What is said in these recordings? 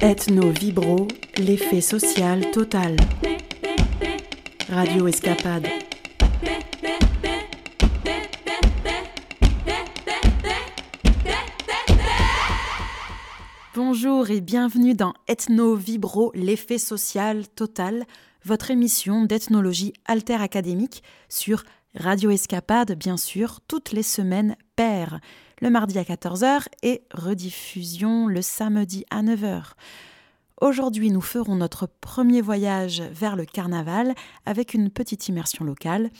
Ethno Vibro, l'effet social total. Radio Escapade. Bonjour et bienvenue dans Ethno Vibro, l'effet social total, votre émission d'ethnologie alter académique sur Radio Escapade, bien sûr, toutes les semaines paires le mardi à 14h et rediffusion le samedi à 9h. Aujourd'hui, nous ferons notre premier voyage vers le carnaval avec une petite immersion locale.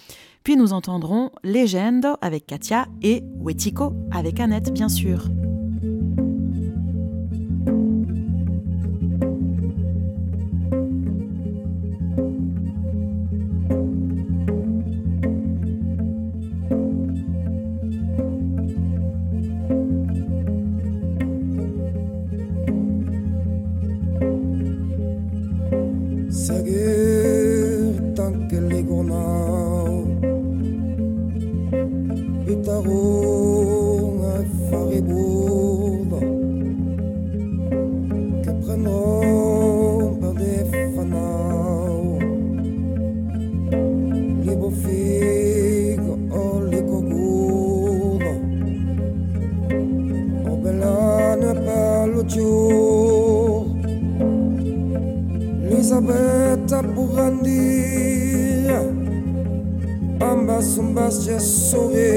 Puis nous entendrons Légende avec Katia et Wetiko avec Annette, bien sûr. just so big.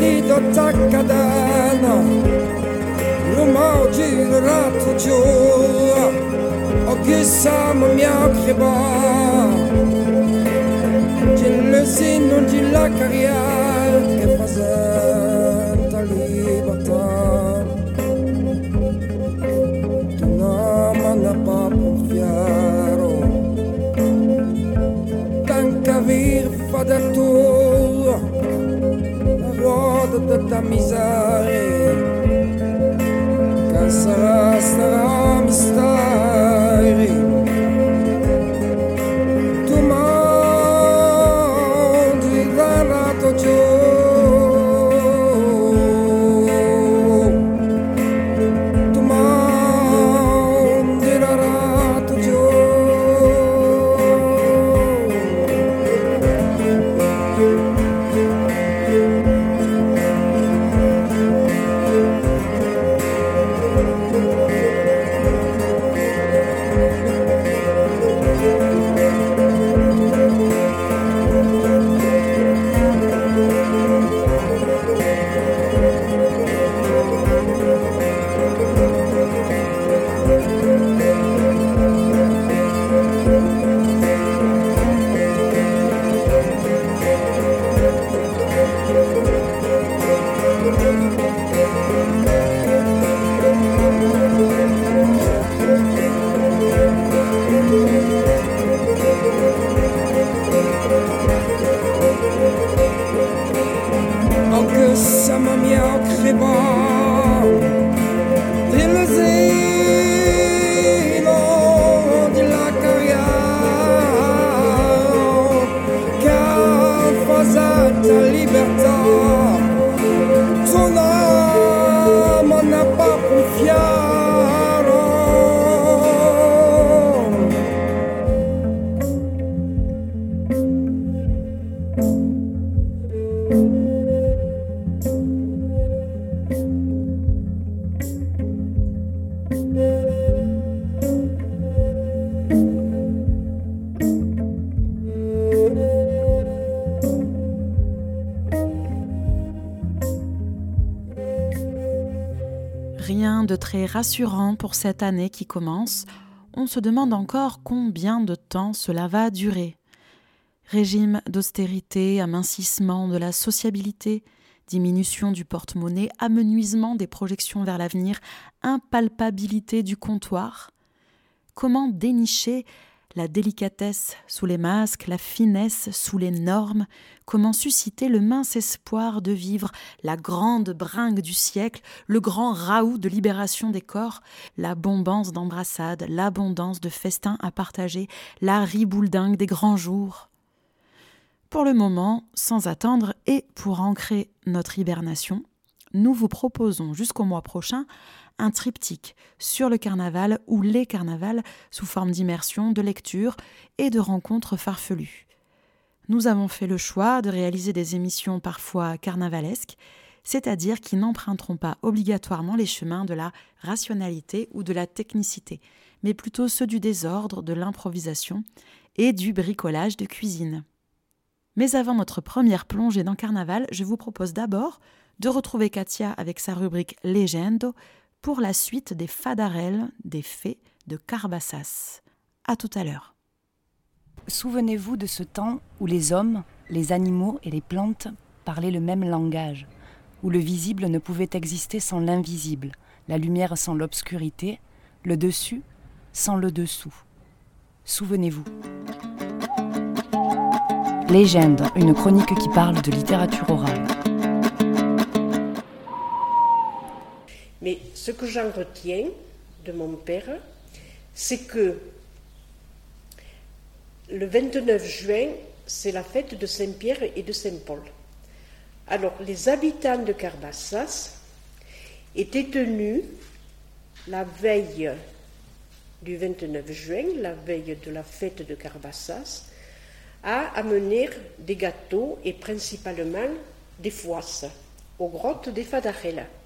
lida tacka däna Rumođi ratu čuva Ogi samo mjakljeba Gjelësin unë gjila karjarë ke fazër mizare Kasara, sara io crebo rassurant pour cette année qui commence, on se demande encore combien de temps cela va durer. Régime d'austérité, amincissement de la sociabilité, diminution du porte-monnaie, amenuisement des projections vers l'avenir, impalpabilité du comptoir. Comment dénicher la délicatesse sous les masques, la finesse sous les normes, comment susciter le mince espoir de vivre la grande bringue du siècle, le grand raout de libération des corps, l'abondance d'embrassades, l'abondance de festins à partager, la ribouledingue des grands jours. Pour le moment, sans attendre et pour ancrer notre hibernation, nous vous proposons jusqu'au mois prochain un triptyque sur le carnaval ou les carnavals sous forme d'immersion, de lecture et de rencontres farfelues. Nous avons fait le choix de réaliser des émissions parfois carnavalesques, c'est-à-dire qui n'emprunteront pas obligatoirement les chemins de la rationalité ou de la technicité, mais plutôt ceux du désordre, de l'improvisation et du bricolage de cuisine. Mais avant notre première plongée dans Carnaval, je vous propose d'abord de retrouver Katia avec sa rubrique Legendo pour la suite des fadarelles des fées de Carbassas. À tout à l'heure. Souvenez-vous de ce temps où les hommes, les animaux et les plantes parlaient le même langage, où le visible ne pouvait exister sans l'invisible, la lumière sans l'obscurité, le dessus sans le dessous. Souvenez-vous. Légende, une chronique qui parle de littérature orale. Ce que j'en retiens de mon père, c'est que le 29 juin, c'est la fête de Saint-Pierre et de Saint-Paul. Alors, les habitants de Carbassas étaient tenus la veille du 29 juin, la veille de la fête de Carbassas, à amener des gâteaux et principalement des foisses aux grottes des Fadarella.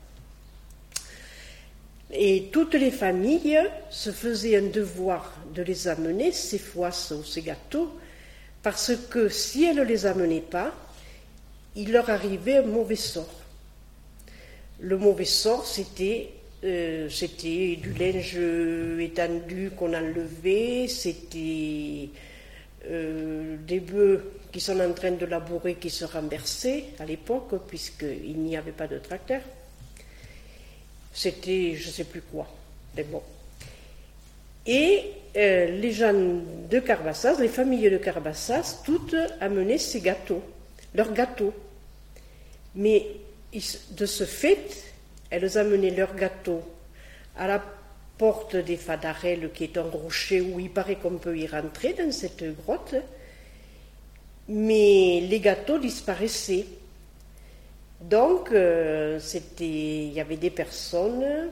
Et toutes les familles se faisaient un devoir de les amener, ces foisses ou ces gâteaux, parce que si elles ne les amenaient pas, il leur arrivait un mauvais sort. Le mauvais sort, c'était euh, du linge étendu qu'on enlevait, c'était euh, des bœufs qui sont en train de labourer qui se renversaient à l'époque, puisqu'il n'y avait pas de tracteur. C'était je ne sais plus quoi. Mais bon. Et euh, les gens de Carbassas, les familles de Carbassas, toutes amenaient ces gâteaux, leurs gâteaux. Mais de ce fait, elles amenaient leurs gâteaux à la porte des Fadarelles, qui est un rocher où il paraît qu'on peut y rentrer dans cette grotte. Mais les gâteaux disparaissaient. Donc, euh, il y avait des personnes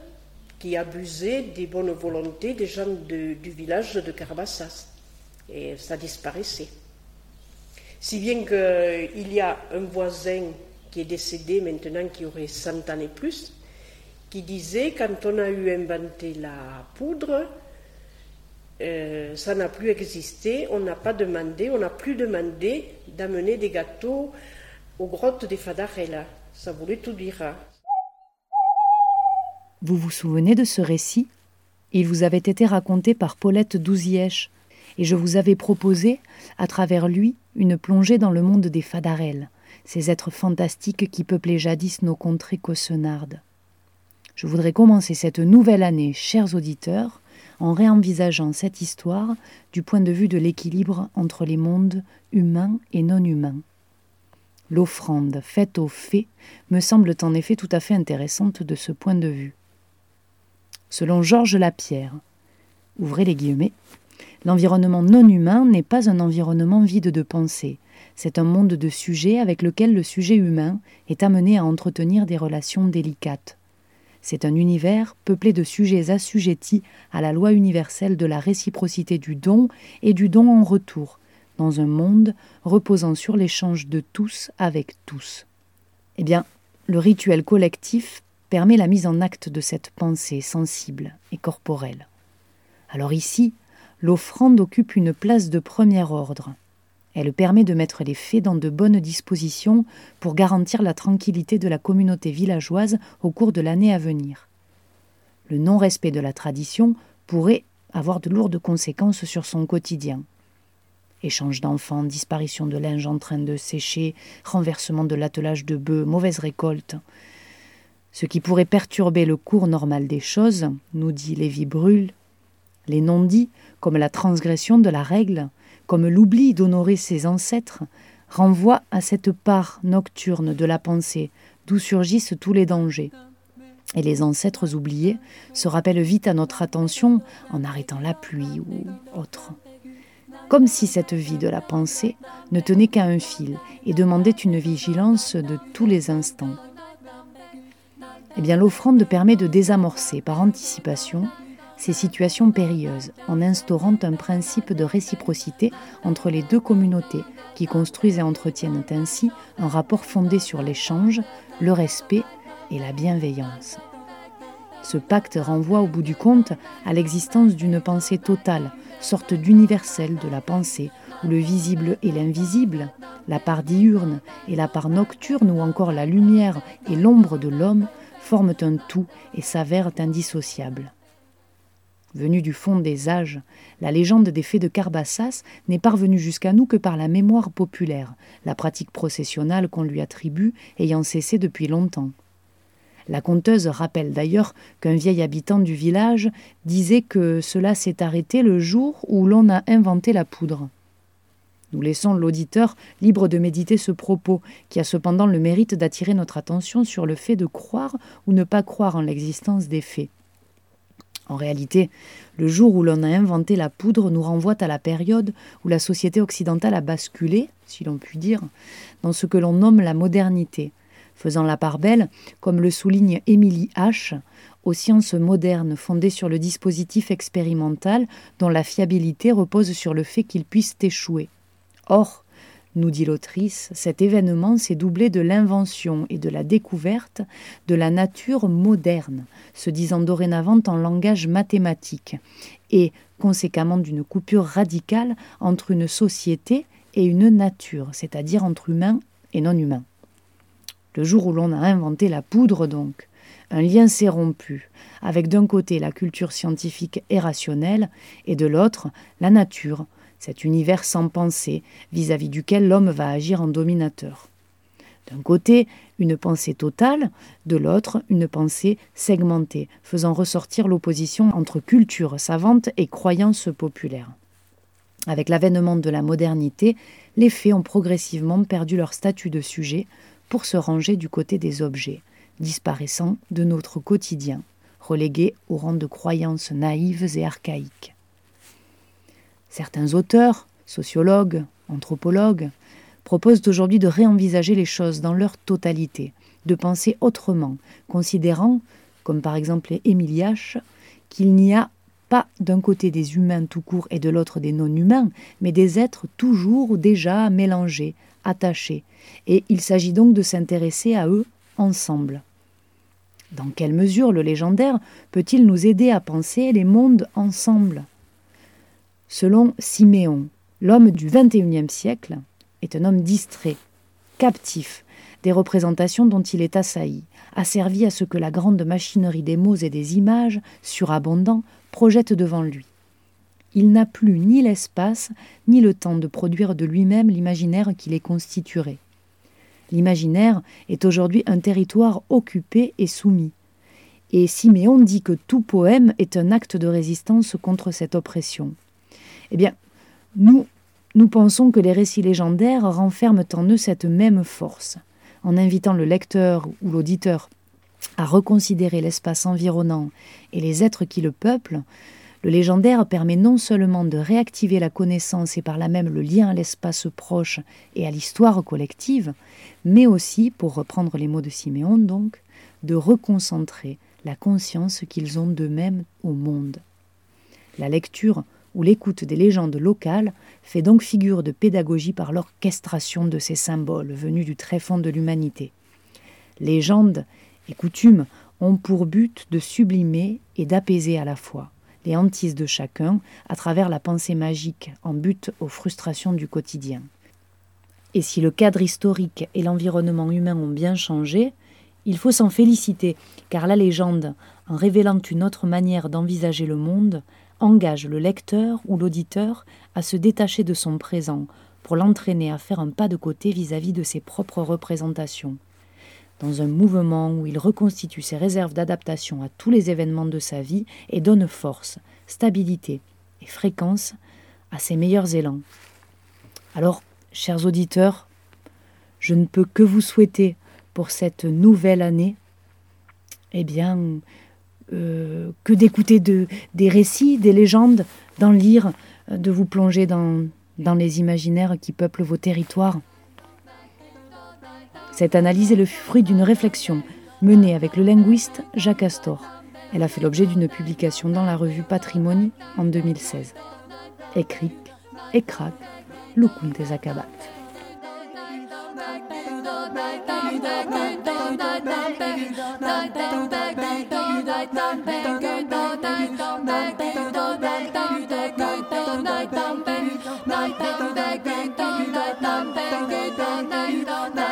qui abusaient des bonnes volontés des gens du village de Carabassas. Et ça disparaissait. Si bien qu'il y a un voisin qui est décédé maintenant, qui aurait 100 ans et plus, qui disait quand on a eu inventé la poudre, euh, ça n'a plus existé, on n'a pas demandé, on n'a plus demandé d'amener des gâteaux aux grottes des Fadarella. Ça voulait tout dire. Hein. Vous vous souvenez de ce récit? Il vous avait été raconté par Paulette Douzièche, et je vous avais proposé, à travers lui, une plongée dans le monde des Fadarelles, ces êtres fantastiques qui peuplaient jadis nos contrées caussonardes. Je voudrais commencer cette nouvelle année, chers auditeurs, en réenvisageant cette histoire du point de vue de l'équilibre entre les mondes humains et non humains. L'offrande faite aux fées me semble en effet tout à fait intéressante de ce point de vue. Selon Georges Lapierre, ouvrez les guillemets, l'environnement non humain n'est pas un environnement vide de pensée, c'est un monde de sujets avec lequel le sujet humain est amené à entretenir des relations délicates. C'est un univers peuplé de sujets assujettis à la loi universelle de la réciprocité du don et du don en retour, dans un monde reposant sur l'échange de tous avec tous. Eh bien, le rituel collectif permet la mise en acte de cette pensée sensible et corporelle. Alors ici, l'offrande occupe une place de premier ordre. Elle permet de mettre les faits dans de bonnes dispositions pour garantir la tranquillité de la communauté villageoise au cours de l'année à venir. Le non-respect de la tradition pourrait avoir de lourdes conséquences sur son quotidien. Échange d'enfants, disparition de linge en train de sécher, renversement de l'attelage de bœufs, mauvaise récolte. Ce qui pourrait perturber le cours normal des choses, nous dit Lévi Brûle, les non-dits, comme la transgression de la règle, comme l'oubli d'honorer ses ancêtres, renvoient à cette part nocturne de la pensée d'où surgissent tous les dangers. Et les ancêtres oubliés se rappellent vite à notre attention en arrêtant la pluie ou autre comme si cette vie de la pensée ne tenait qu'à un fil et demandait une vigilance de tous les instants. Eh bien, l'offrande permet de désamorcer par anticipation ces situations périlleuses en instaurant un principe de réciprocité entre les deux communautés qui construisent et entretiennent ainsi un rapport fondé sur l'échange, le respect et la bienveillance. Ce pacte renvoie au bout du compte à l'existence d'une pensée totale, sorte d'universel de la pensée, où le visible et l'invisible, la part diurne et la part nocturne, ou encore la lumière et l'ombre de l'homme, forment un tout et s'avèrent indissociables. Venue du fond des âges, la légende des fées de Carbassas n'est parvenue jusqu'à nous que par la mémoire populaire, la pratique processionnelle qu'on lui attribue ayant cessé depuis longtemps. La conteuse rappelle d'ailleurs qu'un vieil habitant du village disait que cela s'est arrêté le jour où l'on a inventé la poudre. Nous laissons l'auditeur libre de méditer ce propos, qui a cependant le mérite d'attirer notre attention sur le fait de croire ou ne pas croire en l'existence des faits. En réalité, le jour où l'on a inventé la poudre nous renvoie à la période où la société occidentale a basculé, si l'on peut dire, dans ce que l'on nomme la modernité, faisant la part belle, comme le souligne Émilie H., aux sciences modernes fondées sur le dispositif expérimental dont la fiabilité repose sur le fait qu'il puisse échouer. Or, nous dit l'autrice, cet événement s'est doublé de l'invention et de la découverte de la nature moderne, se disant dorénavant en langage mathématique, et conséquemment d'une coupure radicale entre une société et une nature, c'est-à-dire entre humains et non humains le jour où l'on a inventé la poudre donc, un lien s'est rompu, avec d'un côté la culture scientifique et rationnelle, et de l'autre la nature, cet univers sans pensée vis-à-vis duquel l'homme va agir en dominateur. D'un côté, une pensée totale, de l'autre, une pensée segmentée, faisant ressortir l'opposition entre culture savante et croyance populaire. Avec l'avènement de la modernité, les faits ont progressivement perdu leur statut de sujet, pour se ranger du côté des objets, disparaissant de notre quotidien, relégués au rang de croyances naïves et archaïques. Certains auteurs, sociologues, anthropologues, proposent aujourd'hui de réenvisager les choses dans leur totalité, de penser autrement, considérant, comme par exemple Émile qu'il n'y a pas d'un côté des humains tout court et de l'autre des non-humains, mais des êtres toujours déjà mélangés, attachés, et il s'agit donc de s'intéresser à eux ensemble. Dans quelle mesure le légendaire peut-il nous aider à penser les mondes ensemble? Selon Siméon, l'homme du XXIe siècle est un homme distrait, captif des représentations dont il est assailli, asservi à ce que la grande machinerie des mots et des images, surabondants, projette devant lui il n'a plus ni l'espace ni le temps de produire de lui-même l'imaginaire qui les constituerait. L'imaginaire est aujourd'hui un territoire occupé et soumis. Et Siméon dit que tout poème est un acte de résistance contre cette oppression. Eh bien, nous, Nous pensons que les récits légendaires renferment en eux cette même force. En invitant le lecteur ou l'auditeur à reconsidérer l'espace environnant et les êtres qui le peuplent, le légendaire permet non seulement de réactiver la connaissance et par là même le lien à l'espace proche et à l'histoire collective, mais aussi, pour reprendre les mots de Siméon donc, de reconcentrer la conscience qu'ils ont d'eux-mêmes au monde. La lecture ou l'écoute des légendes locales fait donc figure de pédagogie par l'orchestration de ces symboles venus du tréfonds de l'humanité. Légendes et coutumes ont pour but de sublimer et d'apaiser à la fois les hantises de chacun à travers la pensée magique en but aux frustrations du quotidien. Et si le cadre historique et l'environnement humain ont bien changé, il faut s'en féliciter, car la légende, en révélant une autre manière d'envisager le monde, engage le lecteur ou l'auditeur à se détacher de son présent pour l'entraîner à faire un pas de côté vis-à-vis -vis de ses propres représentations. Dans un mouvement où il reconstitue ses réserves d'adaptation à tous les événements de sa vie et donne force, stabilité et fréquence à ses meilleurs élans. Alors, chers auditeurs, je ne peux que vous souhaiter pour cette nouvelle année, eh bien, euh, que d'écouter de, des récits, des légendes, d'en lire, de vous plonger dans, les imaginaires qui peuplent vos territoires. Cette analyse est le fruit d'une réflexion menée avec le linguiste Jacques Astor. Elle a fait l'objet d'une publication dans la revue Patrimony en 2016. Écrit, Ekrak, Lukun des Akabat. Night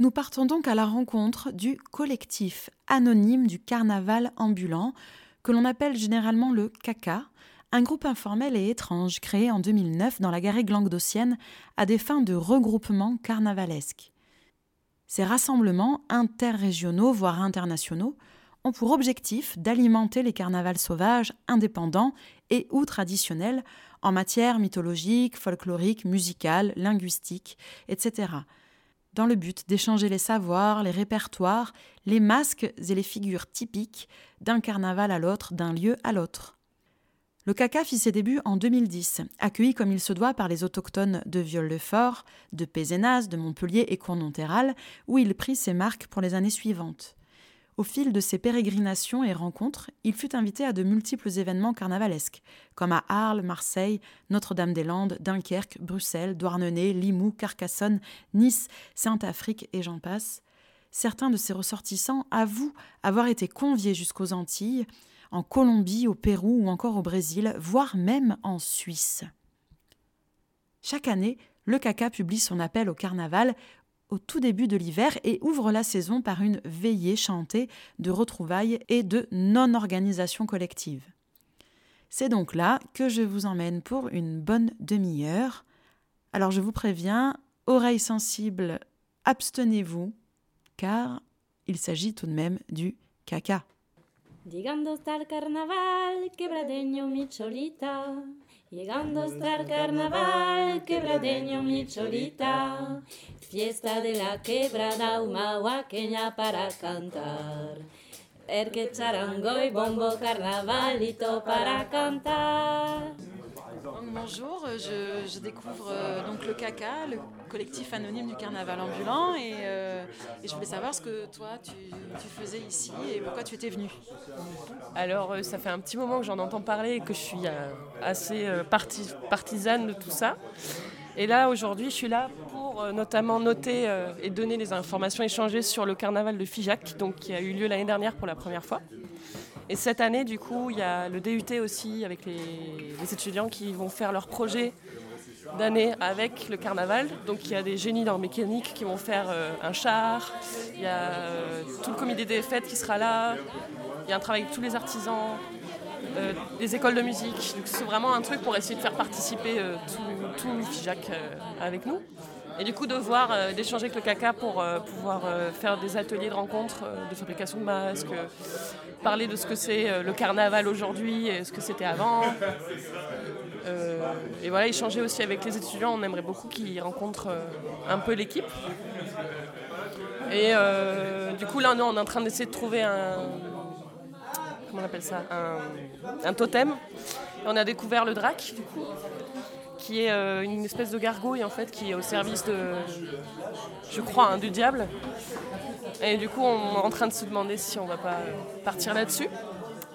Nous partons donc à la rencontre du collectif anonyme du carnaval ambulant, que l'on appelle généralement le CACA, un groupe informel et étrange créé en 2009 dans la garrigue languedocienne à des fins de regroupement carnavalesque. Ces rassemblements interrégionaux, voire internationaux, ont pour objectif d'alimenter les carnavals sauvages indépendants et ou traditionnels en matière mythologique, folklorique, musicale, linguistique, etc., dans le but d'échanger les savoirs, les répertoires, les masques et les figures typiques d'un carnaval à l'autre, d'un lieu à l'autre. Le CACA fit ses débuts en 2010, accueilli comme il se doit par les autochtones de Viol-le-Fort, de Pézenas, de Montpellier et Cournonterral, où il prit ses marques pour les années suivantes. Au fil de ses pérégrinations et rencontres, il fut invité à de multiples événements carnavalesques, comme à Arles, Marseille, Notre-Dame-des-Landes, Dunkerque, Bruxelles, Douarnenez, Limoux, Carcassonne, Nice, Sainte-Afrique et j'en passe. Certains de ses ressortissants avouent avoir été conviés jusqu'aux Antilles, en Colombie, au Pérou ou encore au Brésil, voire même en Suisse. Chaque année, le CACA publie son appel au carnaval au tout début de l'hiver et ouvre la saison par une veillée chantée de retrouvailles et de non-organisation collective. C'est donc là que je vous emmène pour une bonne demi-heure. Alors je vous préviens, oreilles sensibles, abstenez-vous, car il s'agit tout de même du caca. Llegando hasta el carnaval, quebradeño mi cholita. Fiesta de la quebrada humahuaqueña para cantar. El que charango y bombo carnavalito para cantar. Bonjour, je, découvre euh, donc le CACA, le collectif anonyme du carnaval ambulant, euh, et, je voulais savoir ce que toi tu, faisais ici et pourquoi tu étais venu. Alors euh, ça fait un petit moment que j'en entends parler et que je suis assez partisane de tout ça. Et là aujourd'hui je suis là pour notamment noter et donner les informations échangées sur le carnaval de Figeac, donc qui a eu lieu l'année dernière pour la première fois. Et cette année, du coup, il y a le DUT aussi avec les, étudiants qui vont faire leur projet d'année avec le carnaval. Donc il y a des génies dans mécanique qui vont faire euh, un char, il y a euh, tout le comité des fêtes qui sera là, il y a un travail avec tous les artisans, euh, des écoles de musique. c'est vraiment un truc pour essayer de faire participer tout, tout le FIJAC avec nous. Et du coup, de voir, euh, d'échanger avec le caca pour euh, pouvoir euh, faire des ateliers de rencontres, de fabrication de masques, parler de ce que c'est le carnaval aujourd'hui et ce que c'était avant. et voilà, échanger aussi avec les étudiants. On aimerait beaucoup qu'ils rencontrent un peu l'équipe. Et du coup, là, on est en train d'essayer de trouver un. Comment on appelle ça un, un totem. on a découvert le drac, du coup qui est euh, une espèce de gargouille en fait qui est au service de, je crois, hein, du diable. Et du coup, on est en train de se demander si on va pas partir là-dessus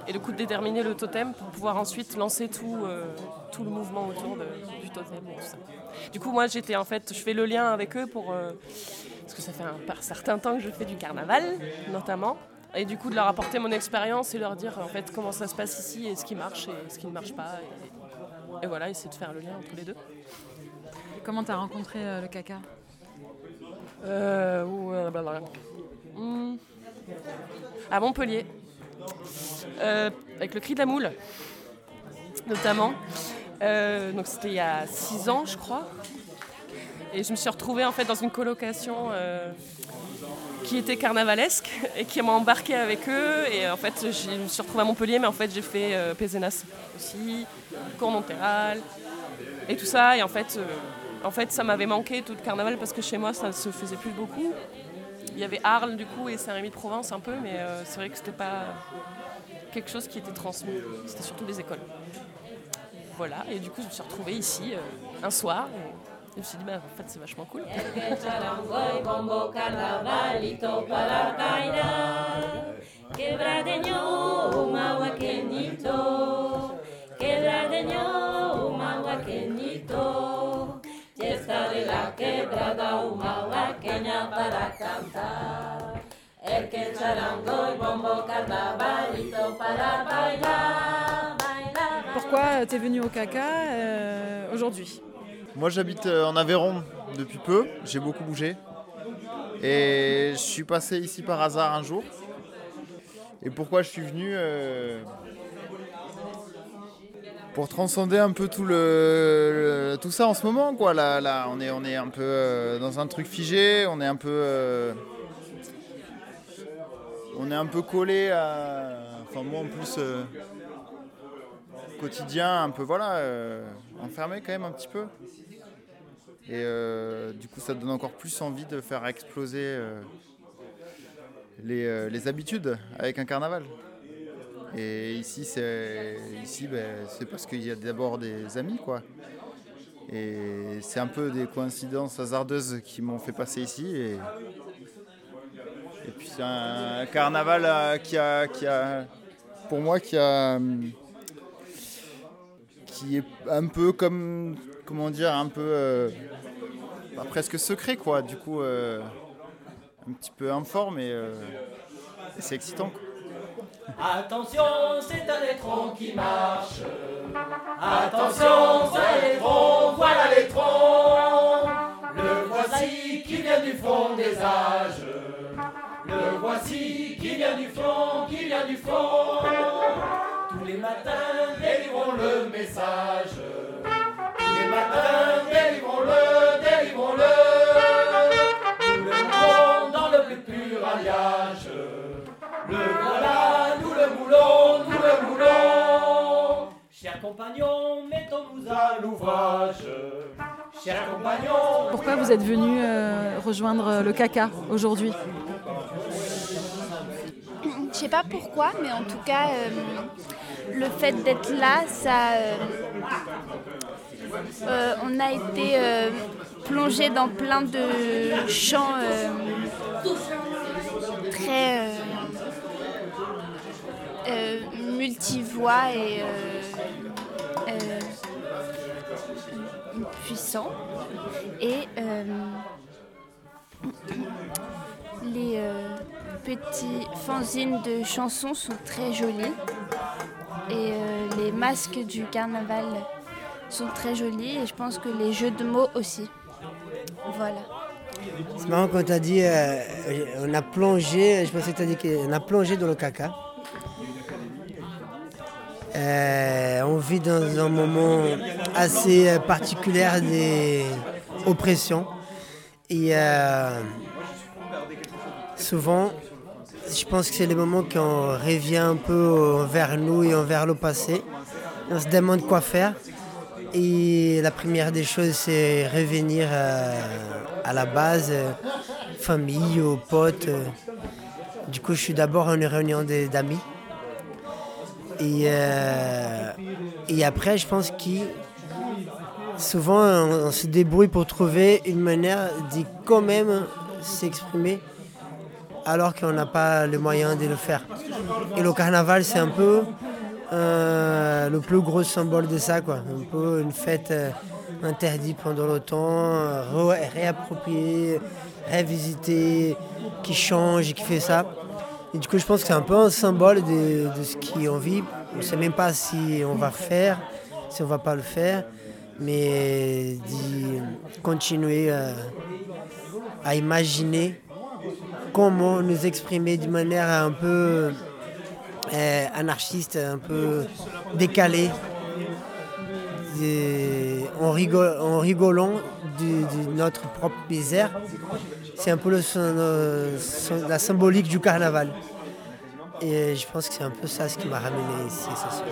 et du coup de déterminer le totem pour pouvoir ensuite lancer tout, euh, tout le mouvement autour du totem. Du coup, moi, j'étais en fait, je fais le lien avec eux pour euh, parce que ça fait un, certain temps que je fais du carnaval, notamment. Et du coup, de leur apporter mon expérience et leur dire en fait comment ça se passe ici et ce qui marche et ce qui ne marche pas. Voilà, essayer de faire le lien entre les deux. comment tu as rencontré euh, le caca? Euh, hmm. À Montpellier. Euh, avec le cri de la moule, notamment. donc c'était il y a six ans, je crois. Et je me suis retrouvée en fait dans une colocation qui était carnavalesque et qui m'a embarqué avec eux. Et en fait, je me suis retrouvée à Montpellier, mais en fait, j'ai fait euh, Pézenas aussi, Cour-Montéral et tout ça. Et en fait, euh, en fait ça m'avait manqué tout le carnaval parce que chez moi, ça ne se faisait plus beaucoup. Il y avait Arles du coup et Saint-Rémy-de-Provence un peu, mais euh, c'est vrai que c'était pas quelque chose qui était transmis. C'était surtout des écoles. Voilà, et du coup, je me suis retrouvée ici un soir. Je me bah, en fait, c'est vachement cool. Pourquoi tu es venu au caca euh, aujourd'hui? Moi j'habite euh, en Aveyron depuis peu, j'ai beaucoup bougé. Et je suis passé ici par hasard un jour. Et pourquoi je suis venu euh, Pour transcender un peu tout, le, tout ça en ce moment. Quoi. Là, on, est, on est un peu euh, dans un truc figé, on est un peu... on est un peu collé à... Enfin moi en plus quotidien un peu voilà enfermé quand même un petit peu et euh, du coup, ça donne encore plus envie de faire exploser euh, euh, les, habitudes avec un carnaval. Et ici, c'est ici, ben, c'est parce qu'il y a d'abord des amis, quoi. Et c'est un peu des coïncidences hasardeuses qui m'ont fait passer ici. Et, et puis c'est un carnaval qui a, qui a, pour moi, qui a, qui est un peu comme, comment dire, un peu bah, presque secret, quoi. Du coup, euh, un petit peu informe mais euh, c'est excitant. Attention, c'est un étron qui marche. Attention, c'est un étron, voilà l'étron. Le voici qui vient du fond des âges. Le voici qui vient du fond, qui vient du fond. Tous les matins, les livrons message. Tous les matins, délivrons-le, délivrons-le. Nous le moulons dans le plus pur alliage. Le voilà, nous le moulons, nous le moulons. Chers compagnons, mettons-nous à l'ouvrage. Chers compagnons. Pourquoi vous êtes venu euh, rejoindre le caca aujourd'hui? Je sais pas pourquoi, mais en tout cas, euh, le fait d'être là, ça. euh, euh, on a été euh, plongé dans plein de champs euh, très multivoix et puissants. Et les petits fanzines de chansons sont très jolis. Et euh, les masques du carnaval sont très jolis. Et je pense que les jeux de mots aussi. Voilà. C'est marrant quand tu as dit euh, on a plongé, je pensais que tu as dit qu'on a plongé dans le caca. Euh, on vit dans un moment assez particulier des oppressions. Et souvent, je pense que c'est les moments qu'on revient un peu vers nous et vers le passé. On se demande quoi faire. Et la première des choses, c'est revenir euh, à la base, euh, famille, aux potes. Du coup, je suis d'abord en réunion d'amis. Et, euh, et après, je pense que souvent, on, on se débrouille pour trouver une manière de quand même s'exprimer alors qu'on n'a pas les moyens de le faire. Et le carnaval, c'est un peu euh, le plus gros symbole de ça, quoi. Un peu une fête euh, interdite pendant le temps, euh, réappropriée, révisitée, qui change, qui fait ça. Et du coup, je pense que c'est un peu un symbole de, ce qu'on vit. On ne sait même pas si on va faire, si on va pas le faire, mais d'y continuer à imaginer comment nous exprimer d'une manière un peu euh, anarchiste, un peu décalée, en, rigol- en rigolant de, notre propre misère. C'est un peu euh, la symbolique du carnaval. Et je pense que c'est un peu ça ce qui m'a ramené ici, c'est sûr.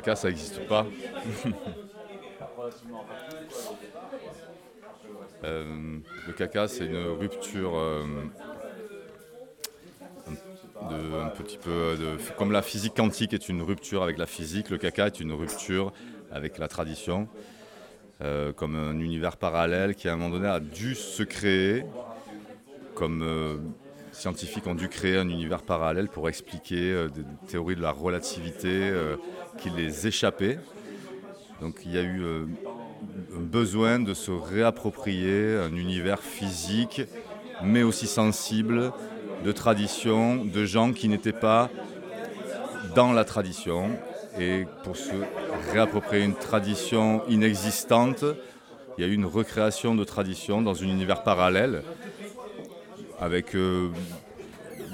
Le caca, ça n'existe pas. Euh, le caca, c'est une rupture euh, de, un petit peu de, comme la physique quantique est une rupture avec la physique, le caca est une rupture avec la tradition, euh, comme un univers parallèle qui à un moment donné a dû se créer, comme scientifiques ont dû créer un univers parallèle pour expliquer euh, des théories de la relativité euh, qui les échappaient. Donc il y a eu euh, un besoin de se réapproprier un univers physique, mais aussi sensible, de tradition, de gens qui n'étaient pas dans la tradition. Et pour se réapproprier une tradition inexistante, il y a eu une recréation de tradition dans un univers parallèle, avec euh,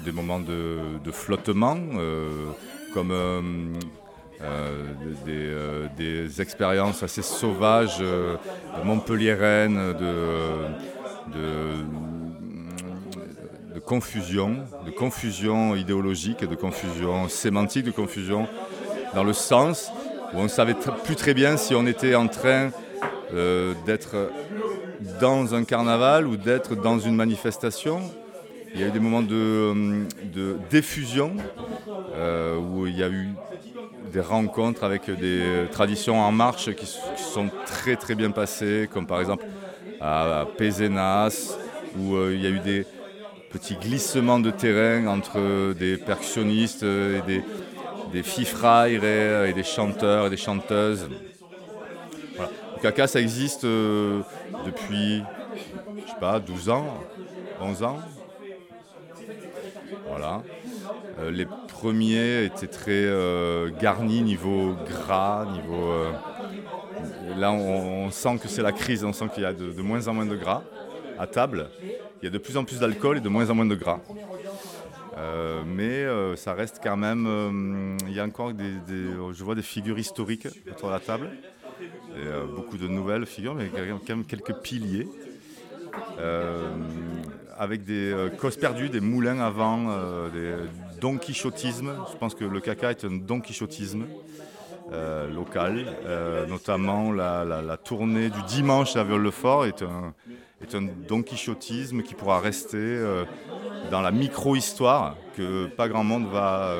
des moments de, flottement, euh, comme euh, des, expériences assez sauvages, montpelliéraines, de, confusion, de confusion idéologique, de confusion sémantique, de confusion dans le sens où on ne savait plus très bien si on était en train d'être dans un carnaval ou d'être dans une manifestation. Il y a eu des moments de, de diffusion euh, où il y a eu des rencontres avec des traditions en marche qui, sont très très bien passées, comme par exemple à Pézenas, où euh, il y a eu des petits glissements de terrain entre des percussionnistes et des, des et, des chanteurs et des chanteuses. Caca, ça existe euh, depuis, je sais pas, 12 ans, 11 ans. Voilà. Euh, les premiers étaient très euh, garnis niveau gras, niveau. là, on, sent que c'est la crise, on sent qu'il y a de, moins en moins de gras à table. Il y a de plus en plus d'alcool et de moins en moins de gras. mais ça reste quand même. il y a encore des, Je vois des figures historiques autour de la table. Euh, beaucoup de nouvelles figures, mais quand même quelques piliers. Euh, avec des euh, causes perdues, des moulins avant, des don quichotisme. Je pense que le caca est un don quichotisme local, notamment la, tournée du dimanche à Viol-le-Fort est un, est don quichotisme qui pourra rester dans la micro-histoire que pas grand monde va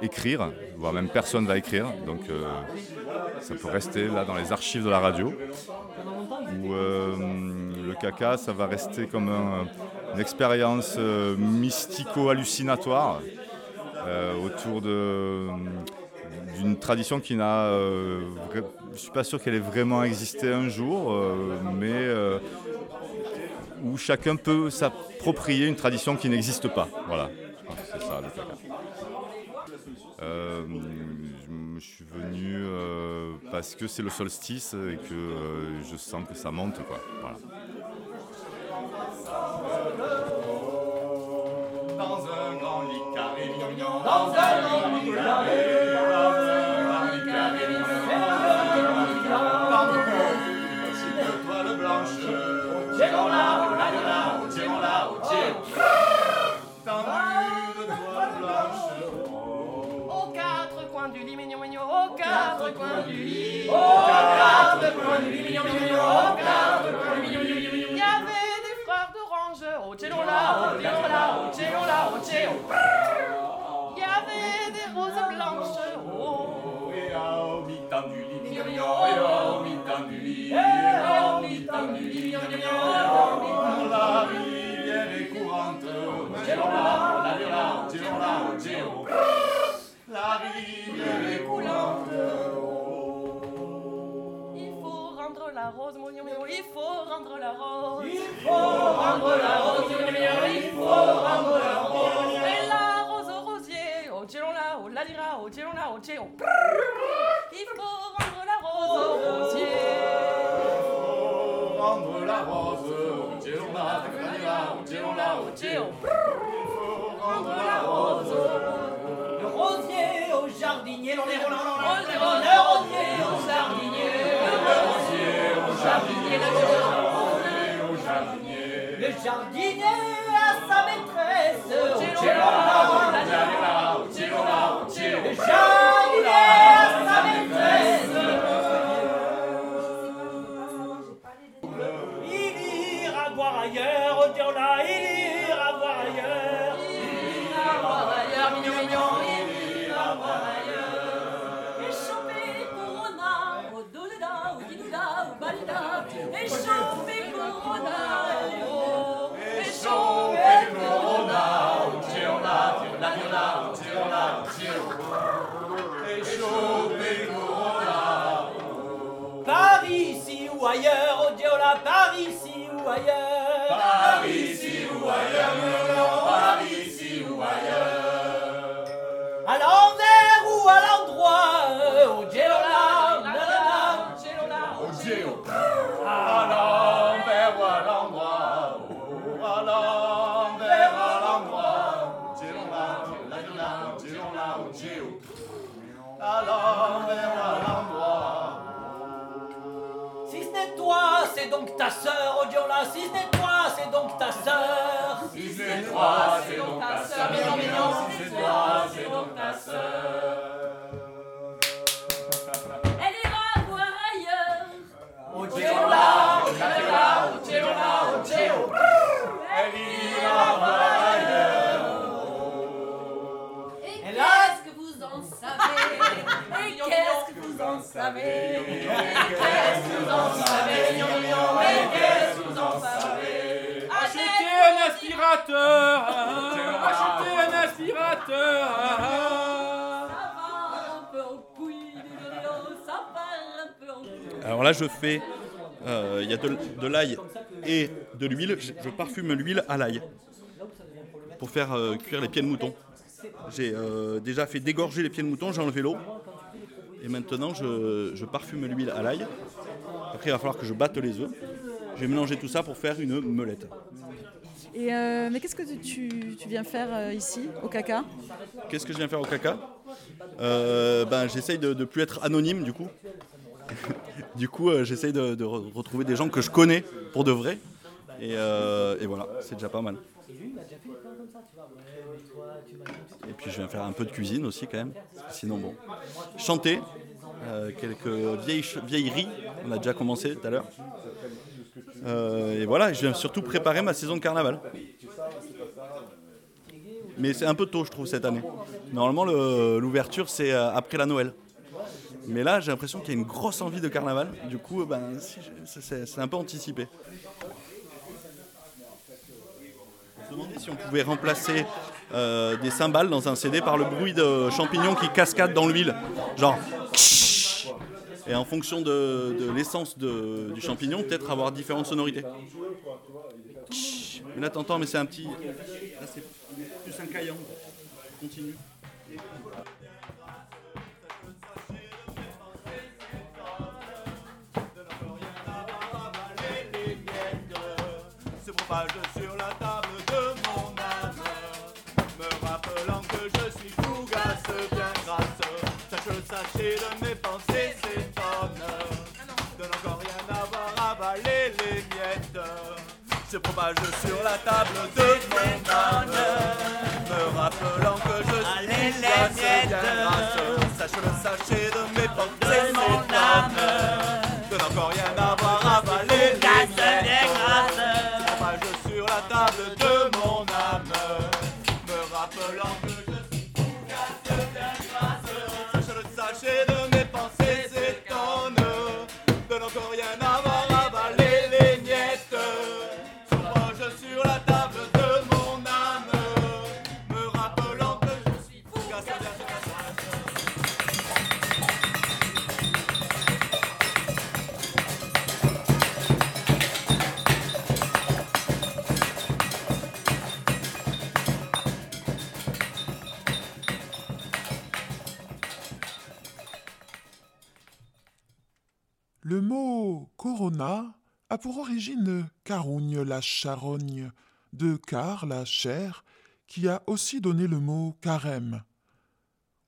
écrire, voire même personne va écrire. Donc ça peut rester là dans les archives de la radio. Où euh, le caca, ça va rester comme une expérience euh, mystico-hallucinatoire euh, autour d'une tradition qui n'a. je ne suis pas sûr qu'elle ait vraiment existé un jour, mais où chacun peut s'approprier une tradition qui n'existe pas. Voilà, c'est ça le caca je suis venu euh, parce que c'est le solstice et que euh, je sens que ça monte. Quoi. Voilà. Dans un grand lit carré, dans un grand lit carré, quatre coins du lit. Aux quatre coins du lit, mignon, mignon, aux quatre coins du lit, mignon, mignon. Il y avait des frères d'orange, là, là, là, tchélo. Il y avait des roses blanches, oh. Et au mi-temps du lit, mignon, mignon, et au mi-temps du lit, au la rose. Au rosier rosier au jardinier, le rosier au jardinier, le rosier au jardinier, le jardinier, le jardinier ailleurs. Paris ici ou ailleurs, Paris ici ou ailleurs. À l'envers ou à l'endroit, Dieu, la, la, la, la, oh Dieu. À l'envers ou à l'endroit, à l'envers, à l'endroit, Dieu, la, la, la, Dieu, la, Dieu. À l'envers, c'est donc ta sœur, Dieu, là. Si ce n'est toi, c'est donc ta sœur. Si ce n'est toi, c'est donc ta sœur. Achetez un aspirateur Alors là, je fais. euh, Il y a de, l'ail et de l'huile. Je, je parfume l'huile à l'ail pour faire euh, cuire les pieds de mouton. J'ai euh, déjà fait dégorger les pieds de mouton, j'ai enlevé l'eau. Et maintenant, je, je parfume l'huile à l'ail. Après, il va falloir que je batte les œufs. Je vais mélanger tout ça pour faire une melette. Et euh, mais qu'est-ce que tu, tu viens faire euh, ici, au caca? Qu'est-ce que je viens faire au caca? Euh, ben, J'essaye de ne plus être anonyme du coup. du coup, euh, j'essaye de, de re- retrouver des gens que je connais pour de vrai. Et, et voilà, c'est déjà pas mal. Et puis je viens faire un peu de cuisine aussi quand même. Sinon, bon. Chanter, euh, quelques vieilles, vieilleries, on a déjà commencé tout à l'heure. Euh, et voilà, je viens surtout préparer ma saison de carnaval. Mais c'est un peu tôt, je trouve, cette année. Normalement, le- l'ouverture, c'est euh, après la Noël. Mais là, j'ai l'impression qu'il y a une grosse envie de carnaval. Du coup, ben, c'est un peu anticipé. Demandait si on pouvait remplacer euh, des cymbales dans un CD par le bruit de champignons qui cascadent dans l'huile. Genre. Et en fonction de, l'essence du champignon, peut-être avoir différentes sonorités. Mais là, t'entends, mais c'est un petit. Là, c'est plus un caillant. Continue. Pensées s'étonne, de n'encore rien avoir avalé les miettes. Se propage sur la table de mon âme, me rappelant que je suis fougace, bien grasse. Sache le sachet de mes pensées s'étonne, de n'encore rien avoir avalé les miettes corona a pour origine carougne la charogne, de car la chair, qui a aussi donné le mot carême.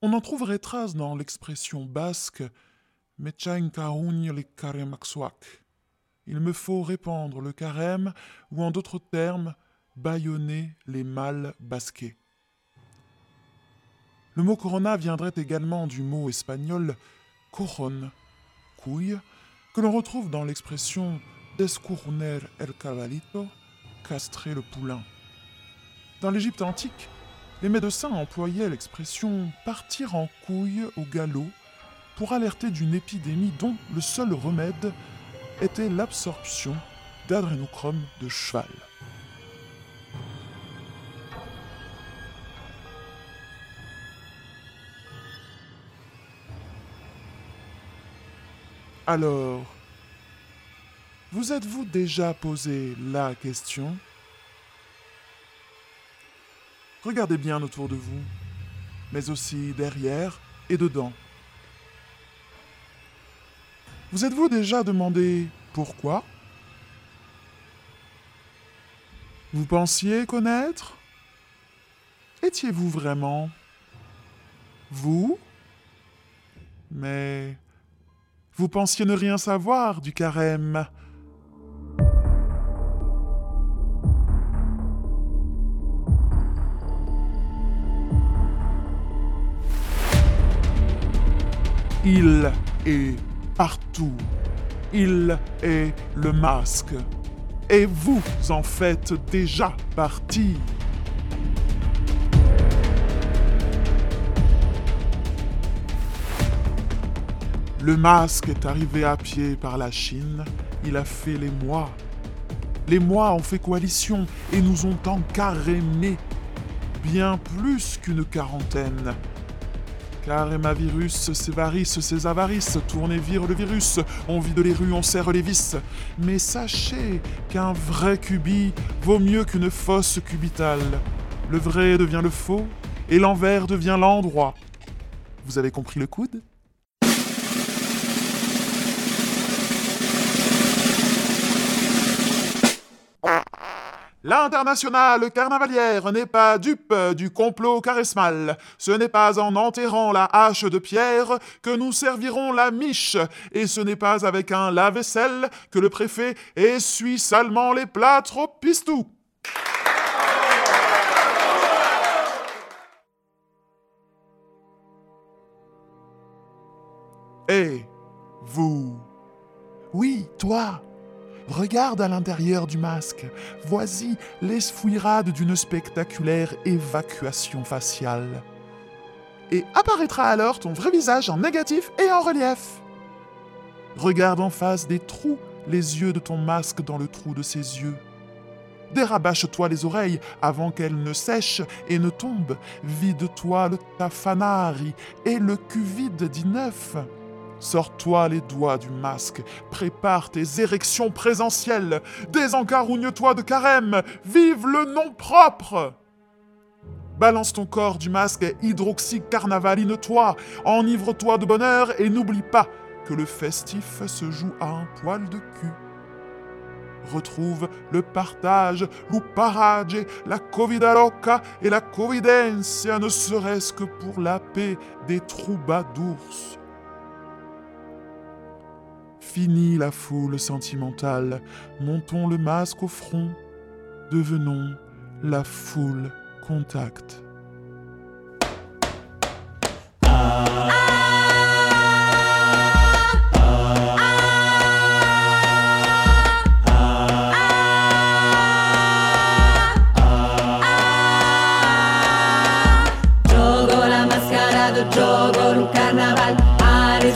On en trouverait trace dans l'expression basque Mechain les caremaxuac. Il me faut répandre le carême, ou en d'autres termes, bâillonner les mâles basqués. Le mot corona viendrait également du mot espagnol coron, couille, que l'on retrouve dans l'expression descourner el cabalito, castrer le poulain. Dans l'Égypte antique, les médecins employaient l'expression partir en couille au galop pour alerter d'une épidémie dont le seul remède était l'absorption d'adrénochrome de cheval. Alors, vous êtes-vous déjà posé la question? Regardez bien autour de vous, mais aussi derrière et dedans. Vous êtes-vous déjà demandé pourquoi? Vous pensiez connaître? Étiez-vous vraiment Vous? Mais vous pensiez ne rien savoir du carême. Il est partout. Il est le masque. Et vous en faites déjà partie. Le masque est arrivé à pied par la Chine, il a fait les mois. Les mois ont fait coalition et nous ont encarémés. Bien plus qu'une quarantaine. Carémavirus, ses varices, ses avarices, tournez vire le virus, on vide les rues, on serre les vis. Mais sachez qu'un vrai cubi vaut mieux qu'une fausse cubitale. Le vrai devient le faux, et l'envers devient l'endroit. Vous avez compris le coude? L'internationale carnavalière n'est pas dupe du complot charismal. Ce n'est pas en enterrant la hache de pierre que nous servirons la miche, et ce n'est pas avec un lave-vaisselle que le préfet essuie salement les plats trop pistous. Et vous Oui, toi Regarde à l'intérieur du masque. Voici l'esfouirade d'une spectaculaire évacuation faciale. Et apparaîtra alors ton vrai visage en négatif et en relief. Regarde en face des trous les yeux de ton masque dans le trou de ses yeux. Dérabâche-toi les oreilles avant qu'elles ne sèchent et ne tombent. Vide-toi le tafanari et le cul vide dit neuf. Sors-toi les doigts du masque, prépare tes érections présentielles, désencarougne-toi de carême, vive le nom propre Balance ton corps du masque hydroxycarnavaline-toi, enivre-toi de bonheur et n'oublie pas que le festif se joue à un poil de cul. Retrouve le partage, l'uparage, la covida loca et la covidencia, ne serait-ce que pour la paix des troubadours. Fini la foule sentimentale, montons le masque au front, devenons la foule contact. Gioco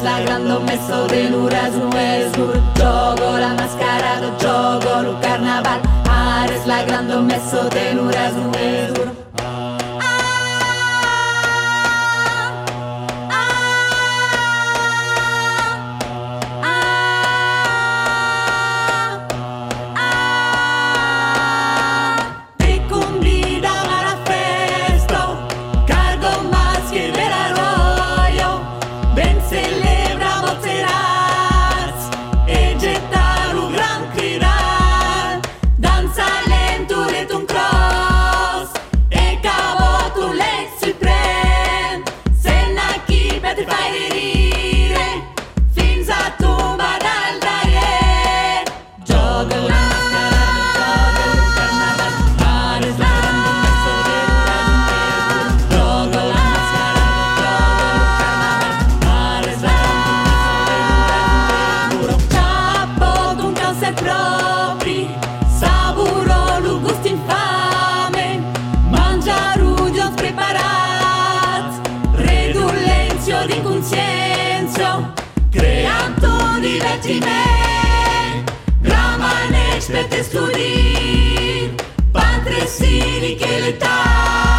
Aris la grande messo de nuras no es gur Gioco la mascarado, gioco il carnaval. Aris la grande messo de nuras no es Puteți studi, patresi, nichelita.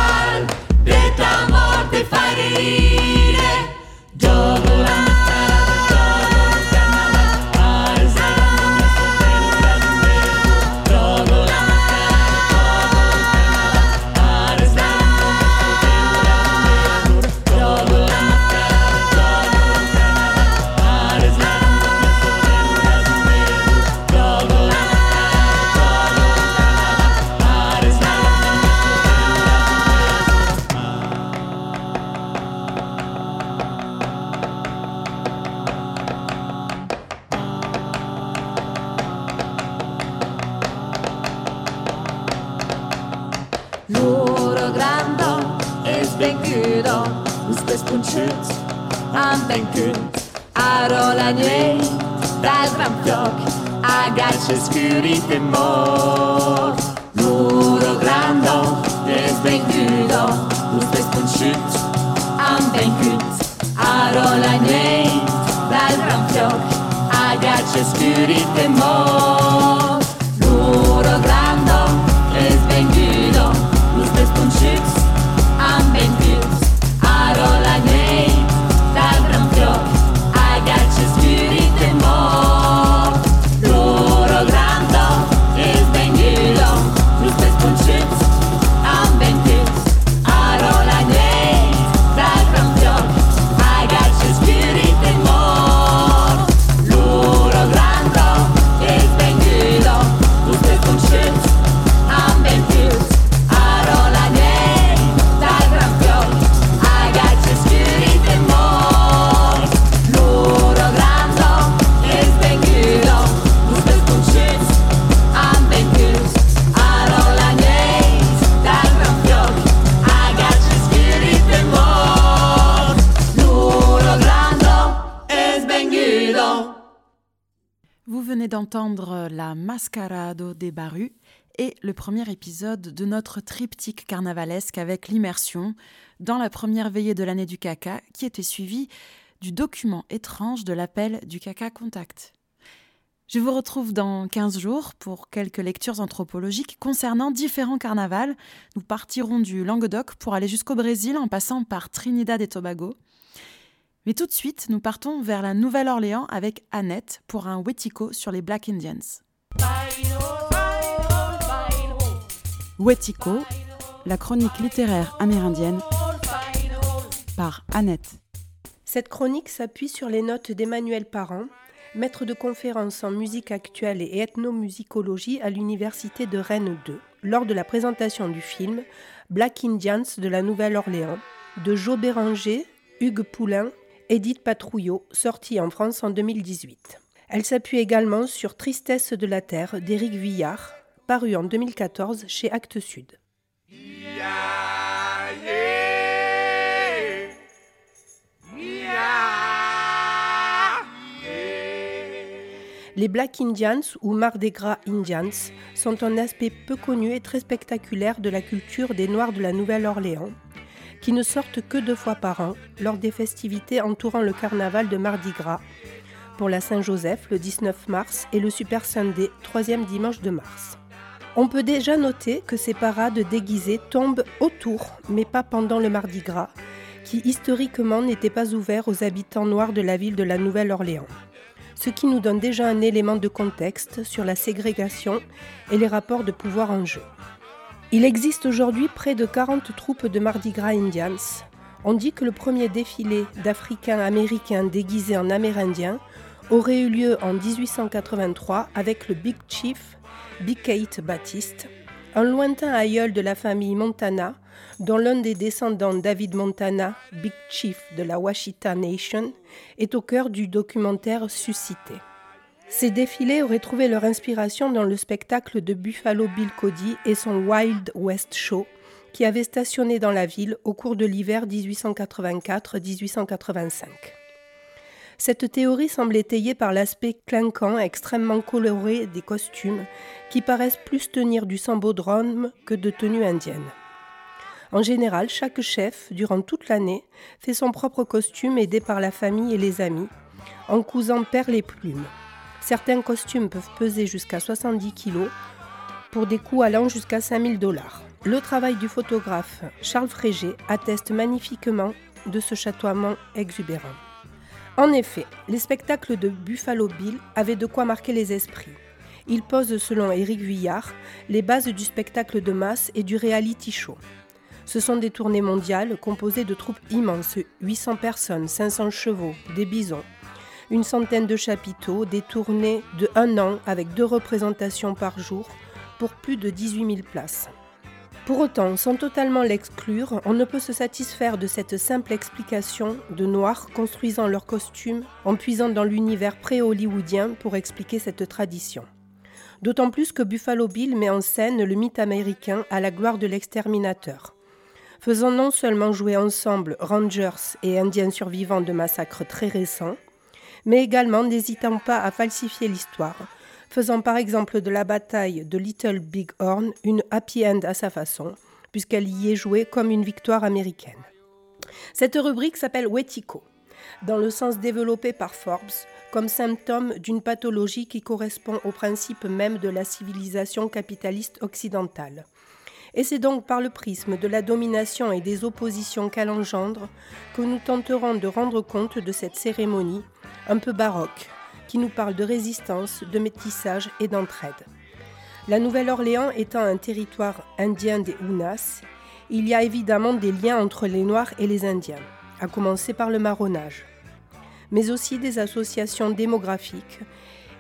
Mascarado des Barus et le premier épisode de notre triptyque carnavalesque avec l'immersion dans la première veillée de l'année du caca qui était suivie du document étrange de l'appel du caca contact. Je vous retrouve dans 15 jours pour quelques lectures anthropologiques concernant différents carnavals. Nous partirons du Languedoc pour aller jusqu'au Brésil en passant par Trinidad et Tobago. Mais tout de suite, nous partons vers la Nouvelle-Orléans avec Annette pour un Wetico sur les Black Indians. Wetico, la chronique littéraire amérindienne par Annette. Cette chronique s'appuie sur les notes d'Emmanuel Parent, maître de conférences en musique actuelle et ethnomusicologie à l'université de Rennes 2, lors de la présentation du film Black Indians de la Nouvelle-Orléans de Jo Béranger, Hugues Poulain, Edith Patrouillot, sorti en France en 2018. Elle s'appuie également sur Tristesse de la Terre d'Éric Vuillard, paru en 2014 chez Actes Sud. Les Black Indians ou Mardi Gras Indians sont un aspect peu connu et très spectaculaire de la culture des Noirs de la Nouvelle-Orléans, qui ne sortent que deux fois par an lors des festivités entourant le carnaval de Mardi Gras, pour la Saint-Joseph le 19 mars et le Super Sunday, troisième dimanche de mars. On peut déjà noter que ces parades déguisées tombent autour, mais pas pendant le Mardi Gras, qui historiquement n'était pas ouvert aux habitants noirs de la ville de la Nouvelle-Orléans. Ce qui nous donne déjà un élément de contexte sur la ségrégation et les rapports de pouvoir en jeu. Il existe aujourd'hui près de 40 troupes de Mardi Gras Indians. On dit que le premier défilé d'Africains américains déguisés en Amérindiens aurait eu lieu en 1883 avec le Big Chief Big Kate Baptiste, un lointain aïeul de la famille Montana, dont l'un des descendants David Montana, Big Chief de la Washita Nation, est au cœur du documentaire Suscité. Ces défilés auraient trouvé leur inspiration dans le spectacle de Buffalo Bill Cody et son Wild West Show, qui avait stationné dans la ville au cours de l'hiver 1884-1885. Cette théorie semble étayée par l'aspect clinquant, extrêmement coloré des costumes, qui paraissent plus tenir du sambodrome que de tenue indienne. En général, chaque chef, durant toute l'année, fait son propre costume aidé par la famille et les amis, en cousant perles et plumes. Certains costumes peuvent peser jusqu'à 70 kg, pour des coûts allant jusqu'à 5000 dollars. Le travail du photographe Charles Frégé atteste magnifiquement de ce chatoiement exubérant. En effet, les spectacles de Buffalo Bill avaient de quoi marquer les esprits. Ils posent, selon Éric Vuillard, les bases du spectacle de masse et du reality show. Ce sont des tournées mondiales composées de troupes immenses, 800 personnes, 500 chevaux, des bisons, une centaine de chapiteaux, des tournées de un an avec deux représentations par jour pour plus de 18 000 places. Pour autant, sans totalement l'exclure, on ne peut se satisfaire de cette simple explication de Noirs construisant leurs costumes en puisant dans l'univers pré-hollywoodien pour expliquer cette tradition. D'autant plus que Buffalo Bill met en scène le mythe américain à la gloire de l'exterminateur. Faisant non seulement jouer ensemble Rangers et Indiens survivants de massacres très récents, mais également n'hésitant pas à falsifier l'histoire, faisant par exemple de la bataille de Little Big Horn une happy end à sa façon, puisqu'elle y est jouée comme une victoire américaine. Cette rubrique s'appelle Wetico. dans le sens développé par Forbes, comme symptôme d'une pathologie qui correspond au principe même de la civilisation capitaliste occidentale. Et c'est donc par le prisme de la domination et des oppositions qu'elle engendre que nous tenterons de rendre compte de cette cérémonie un peu baroque, qui nous parle de résistance, de métissage et d'entraide. La Nouvelle-Orléans étant un territoire indien des Unas, il y a évidemment des liens entre les Noirs et les Indiens, à commencer par le marronnage, mais aussi des associations démographiques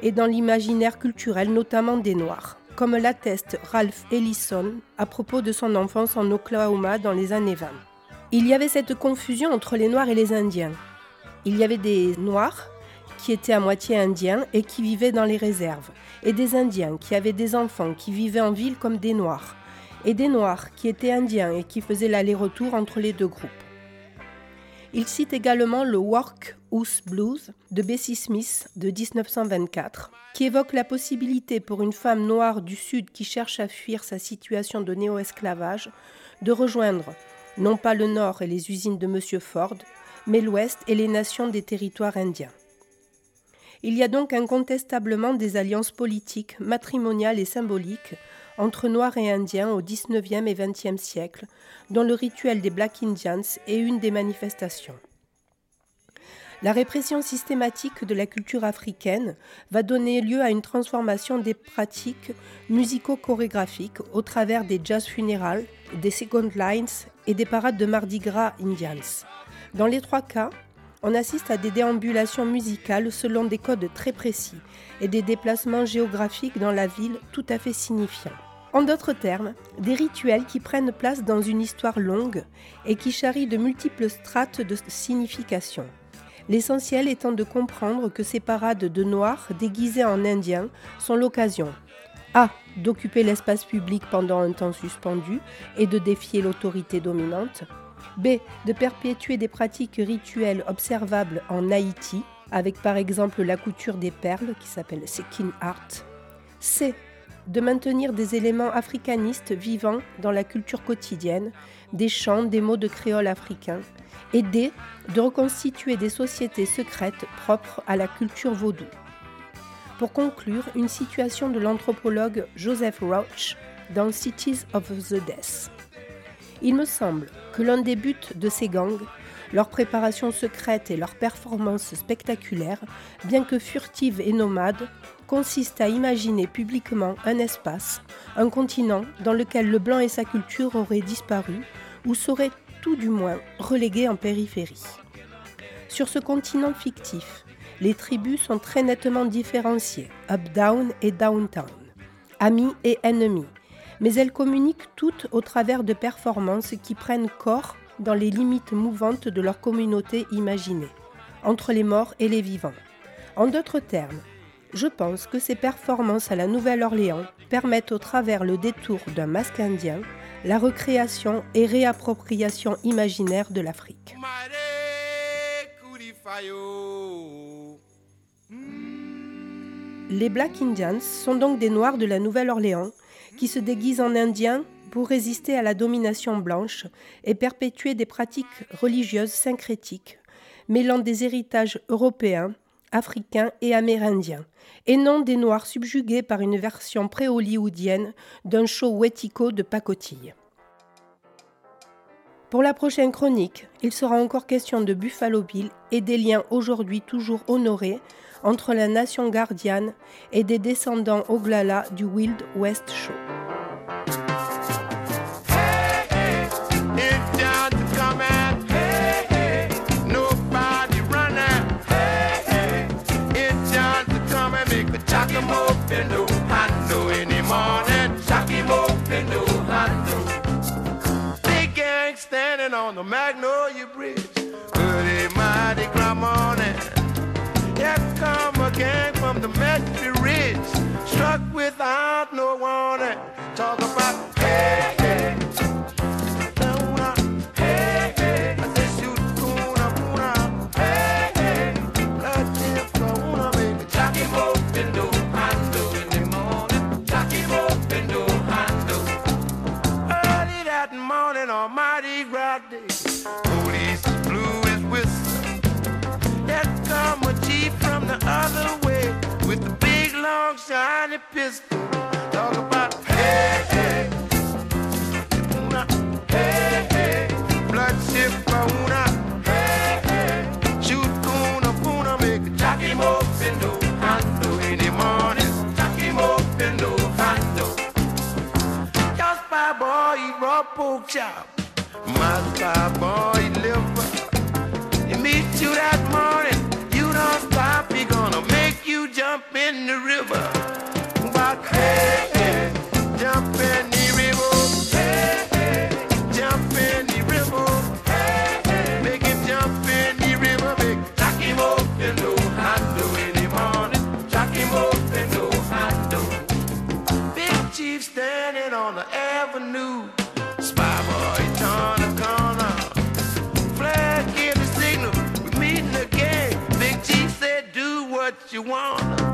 et dans l'imaginaire culturel, notamment des Noirs comme l'atteste Ralph Ellison à propos de son enfance en Oklahoma dans les années 20. Il y avait cette confusion entre les Noirs et les Indiens. Il y avait des Noirs qui étaient à moitié indiens et qui vivaient dans les réserves, et des Indiens qui avaient des enfants qui vivaient en ville comme des Noirs, et des Noirs qui étaient indiens et qui faisaient l'aller-retour entre les deux groupes. Il cite également le Workhouse Blues de Bessie Smith de 1924, qui évoque la possibilité pour une femme noire du Sud qui cherche à fuir sa situation de néo-esclavage de rejoindre non pas le Nord et les usines de M. Ford, mais l'Ouest et les nations des territoires indiens. Il y a donc incontestablement des alliances politiques, matrimoniales et symboliques entre Noirs et Indiens au XIXe et XXe siècle, dont le rituel des Black Indians est une des manifestations. La répression systématique de la culture africaine va donner lieu à une transformation des pratiques musico-chorégraphiques au travers des jazz funérales, des second lines et des parades de Mardi Gras Indians. Dans les trois cas, on assiste à des déambulations musicales selon des codes très précis et des déplacements géographiques dans la ville tout à fait signifiants. En d'autres termes, des rituels qui prennent place dans une histoire longue et qui charrient de multiples strates de signification. L'essentiel étant de comprendre que ces parades de noirs déguisés en indiens sont l'occasion A. d'occuper l'espace public pendant un temps suspendu et de défier l'autorité dominante. B. de perpétuer des pratiques rituelles observables en Haïti, avec par exemple la couture des perles qui s'appelle Sekin Art. C de maintenir des éléments africanistes vivants dans la culture quotidienne, des chants, des mots de créole africain, et D. de reconstituer des sociétés secrètes propres à la culture vaudou. Pour conclure, une situation de l'anthropologue Joseph Roach dans Cities of the Death. Il me semble que l'un des buts de ces gangs, leur préparation secrète et leur performance spectaculaire, bien que furtive et nomade, consiste à imaginer publiquement un espace, un continent dans lequel le blanc et sa culture auraient disparu ou seraient tout du moins relégués en périphérie. Sur ce continent fictif, les tribus sont très nettement différenciées, up-down et downtown, amis et ennemis, mais elles communiquent toutes au travers de performances qui prennent corps dans les limites mouvantes de leur communauté imaginée, entre les morts et les vivants. En d'autres termes, je pense que ces performances à la Nouvelle-Orléans permettent au travers le détour d'un masque indien la recréation et réappropriation imaginaire de l'Afrique. Les Black Indians sont donc des Noirs de la Nouvelle-Orléans qui se déguisent en Indiens pour résister à la domination blanche et perpétuer des pratiques religieuses syncrétiques, mêlant des héritages européens, africains et amérindiens, et non des Noirs subjugués par une version pré-hollywoodienne d'un show wetico de pacotille. Pour la prochaine chronique, il sera encore question de Buffalo Bill et des liens aujourd'hui toujours honorés entre la nation gardienne et des descendants Oglala du Wild West Show. Gang from the Metro Ridge. Struck without no warning. Talk about Pork chop. My cowboy liver. He meets you that morning. You don't stop. He gonna make you jump in the river. But hey. you wanna.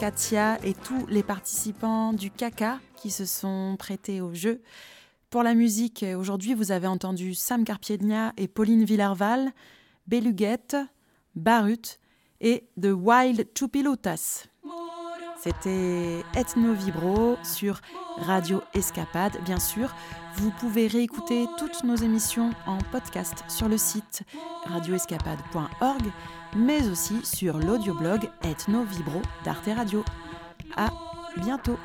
Katia et tous les participants du Caca qui se sont prêtés au jeu. Pour la musique, aujourd'hui, vous avez entendu Sam Carpiednia et Pauline Villarval, Beluguette, Barut et The Wild Chupilotas. C'était Ethno Vibro sur Radio Escapade, bien sûr. Vous pouvez réécouter toutes nos émissions en podcast sur le site radioescapade.org mais aussi sur l'audioblog Ethno Vibro d'Arte Radio. À bientôt!